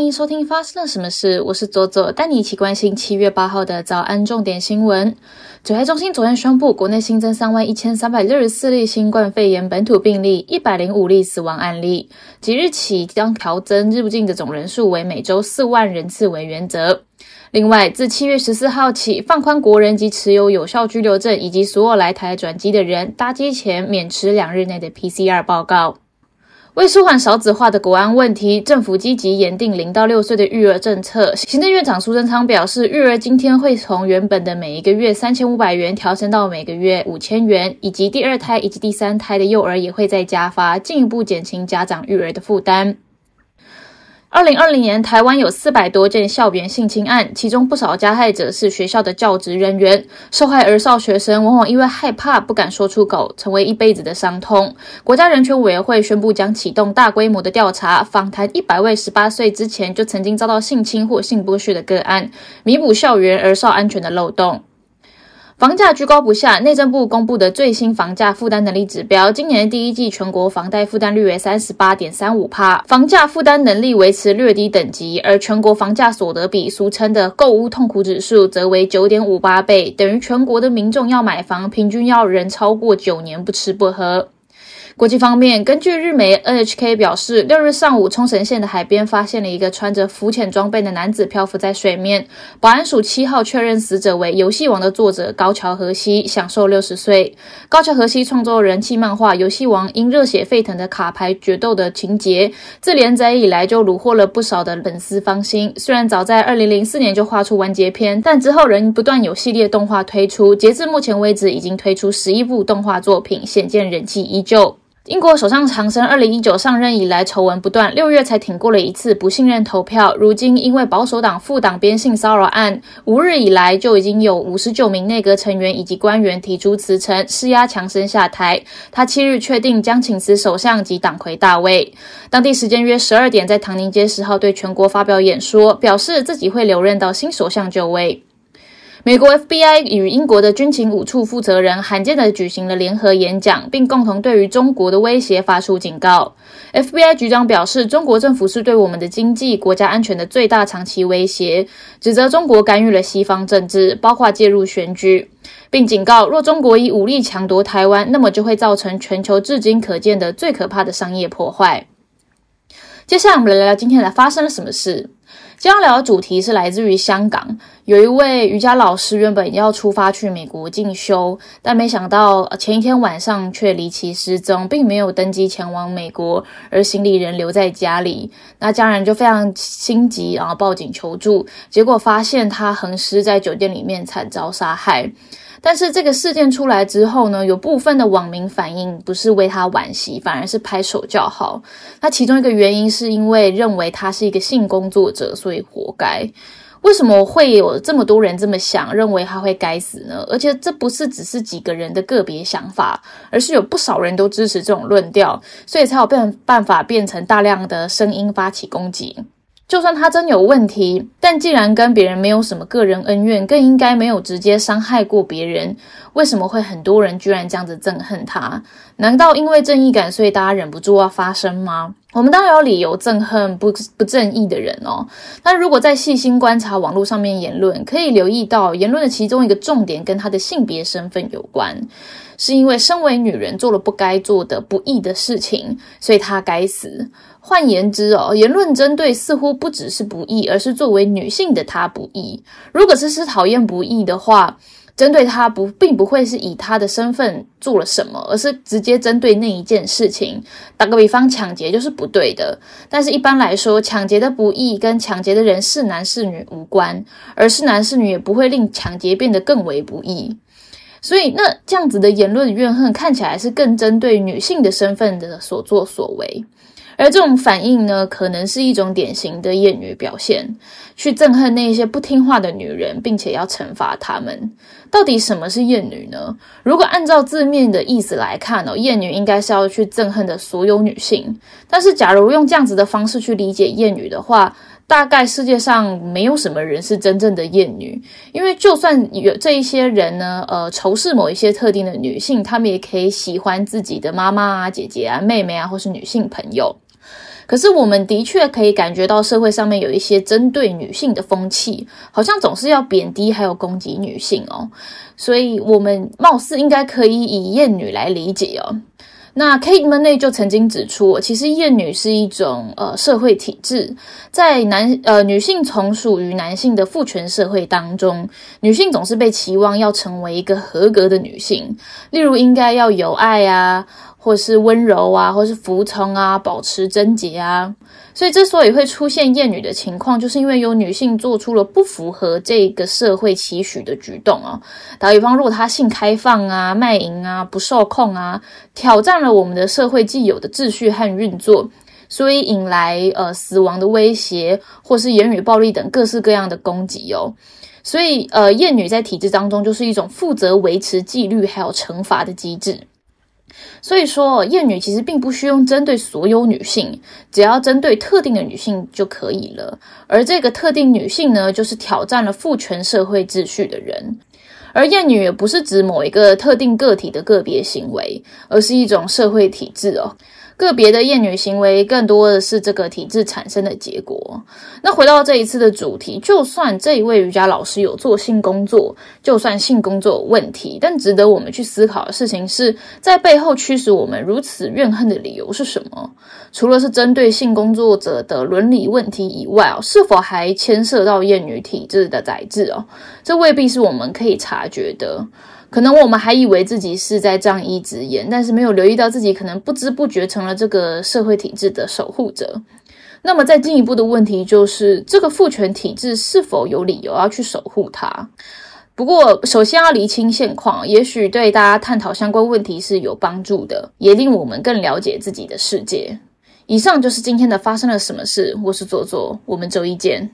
欢迎收听发生了什么事，我是左左，带你一起关心七月八号的早安重点新闻。指挥中心昨天宣布，国内新增三万一千三百六十四例新冠肺炎本土病例，一百零五例死亡案例。即日起将调增入境的总人数为每周四万人次为原则。另外，自七月十四号起，放宽国人及持有有效居留证以及所有来台转机的人，搭机前免持两日内的 PCR 报告。为舒缓少子化的国安问题，政府积极研定零到六岁的育儿政策。行政院长苏贞昌表示，育儿今天会从原本的每一个月三千五百元调升到每个月五千元，以及第二胎以及第三胎的幼儿也会再加发，进一步减轻家长育儿的负担。二零二零年，台湾有四百多件校园性侵案，其中不少加害者是学校的教职人员。受害儿少学生往往因为害怕不敢说出口，成为一辈子的伤痛。国家人权委员会宣布将启动大规模的调查，访谈一百位十八岁之前就曾经遭到性侵或性剥削的个案，弥补校园儿少安全的漏洞。房价居高不下，内政部公布的最新房价负担能力指标，今年第一季全国房贷负担率为三十八点三五帕，房价负担能力维持略低等级，而全国房价所得比，俗称的购屋痛苦指数，则为九点五八倍，等于全国的民众要买房，平均要人超过九年不吃不喝。国际方面，根据日媒 NHK 表示，六日上午，冲绳县的海边发现了一个穿着浮潜装备的男子漂浮在水面。保安署七号确认死者为《游戏王》的作者高桥和希，享受六十岁。高桥和希创作人气漫画《游戏王》，因热血沸腾的卡牌决斗的情节，自连载以来就虏获了不少的粉丝芳心。虽然早在二零零四年就画出完结篇，但之后仍不断有系列动画推出，截至目前为止已经推出十一部动画作品，显见人气依旧。英国首相强生二零一九上任以来丑闻不断，六月才挺过了一次不信任投票。如今因为保守党副党边性骚扰案，五日以来就已经有五十九名内阁成员以及官员提出辞呈，施压强生下台。他七日确定将请辞首相及党魁大卫。当地时间约十二点，在唐宁街十号对全国发表演说，表示自己会留任到新首相就位。美国 FBI 与英国的军情五处负责人罕见的举行了联合演讲，并共同对于中国的威胁发出警告。FBI 局长表示，中国政府是对我们的经济、国家安全的最大长期威胁，指责中国干预了西方政治，包括介入选举，并警告，若中国以武力抢夺台湾，那么就会造成全球至今可见的最可怕的商业破坏。接下来，我们来聊聊今天来发生了什么事。今天聊的主题是来自于香港，有一位瑜伽老师原本要出发去美国进修，但没想到前一天晚上却离奇失踪，并没有登机前往美国，而行李人留在家里。那家人就非常心急，然后报警求助，结果发现他横尸在酒店里面，惨遭杀害。但是这个事件出来之后呢，有部分的网民反应不是为他惋惜，反而是拍手叫好。那其中一个原因是因为认为他是一个性工作者，所以活该。为什么会有这么多人这么想，认为他会该死呢？而且这不是只是几个人的个别想法，而是有不少人都支持这种论调，所以才有变办法变成大量的声音发起攻击。就算他真有问题，但既然跟别人没有什么个人恩怨，更应该没有直接伤害过别人，为什么会很多人居然这样子憎恨他？难道因为正义感，所以大家忍不住要发声吗？我们当然有理由憎恨不不正义的人哦。但如果在细心观察网络上面言论，可以留意到言论的其中一个重点跟他的性别身份有关，是因为身为女人做了不该做的不义的事情，所以她该死。换言之哦，言论针对似乎不只是不义，而是作为女性的她不义。如果这是讨厌不义的话，针对他不并不会是以他的身份做了什么，而是直接针对那一件事情。打个比方，抢劫就是不对的。但是一般来说，抢劫的不义跟抢劫的人是男是女无关，而是男是女也不会令抢劫变得更为不义。所以，那这样子的言论怨恨看起来是更针对女性的身份的所作所为。而这种反应呢，可能是一种典型的厌女表现，去憎恨那些不听话的女人，并且要惩罚她们。到底什么是厌女呢？如果按照字面的意思来看哦，厌女应该是要去憎恨的所有女性。但是，假如用这样子的方式去理解厌女的话，大概世界上没有什么人是真正的厌女，因为就算有这一些人呢，呃，仇视某一些特定的女性，他们也可以喜欢自己的妈妈啊、姐姐啊、妹妹啊，或是女性朋友。可是我们的确可以感觉到社会上面有一些针对女性的风气，好像总是要贬低还有攻击女性哦。所以，我们貌似应该可以以厌女来理解哦。那 Kate Monet 就曾经指出，其实厌女是一种呃社会体制，在男呃女性从属于男性的父权社会当中，女性总是被期望要成为一个合格的女性，例如应该要有爱啊。或是温柔啊，或是服从啊，保持贞洁啊，所以之所以会出现厌女的情况，就是因为有女性做出了不符合这个社会期许的举动啊。打比方，如果她性开放啊、卖淫啊、不受控啊，挑战了我们的社会既有的秩序和运作，所以引来呃死亡的威胁，或是言语暴力等各式各样的攻击哦。所以呃，厌女在体制当中就是一种负责维持纪律还有惩罚的机制。所以说，厌女其实并不需要针对所有女性，只要针对特定的女性就可以了。而这个特定女性呢，就是挑战了父权社会秩序的人。而厌女也不是指某一个特定个体的个别行为，而是一种社会体制哦。个别的厌女行为更多的是这个体制产生的结果。那回到这一次的主题，就算这一位瑜伽老师有做性工作，就算性工作有问题，但值得我们去思考的事情是在背后驱使我们如此怨恨的理由是什么？除了是针对性工作者的伦理问题以外哦，是否还牵涉到厌女体制的宰制哦？这未必是我们可以察觉的。可能我们还以为自己是在仗义直言，但是没有留意到自己可能不知不觉成了这个社会体制的守护者。那么，再进一步的问题就是，这个父权体制是否有理由要去守护它？不过，首先要厘清现况，也许对大家探讨相关问题是有帮助的，也令我们更了解自己的世界。以上就是今天的发生了什么事。我是左左，我们周一见。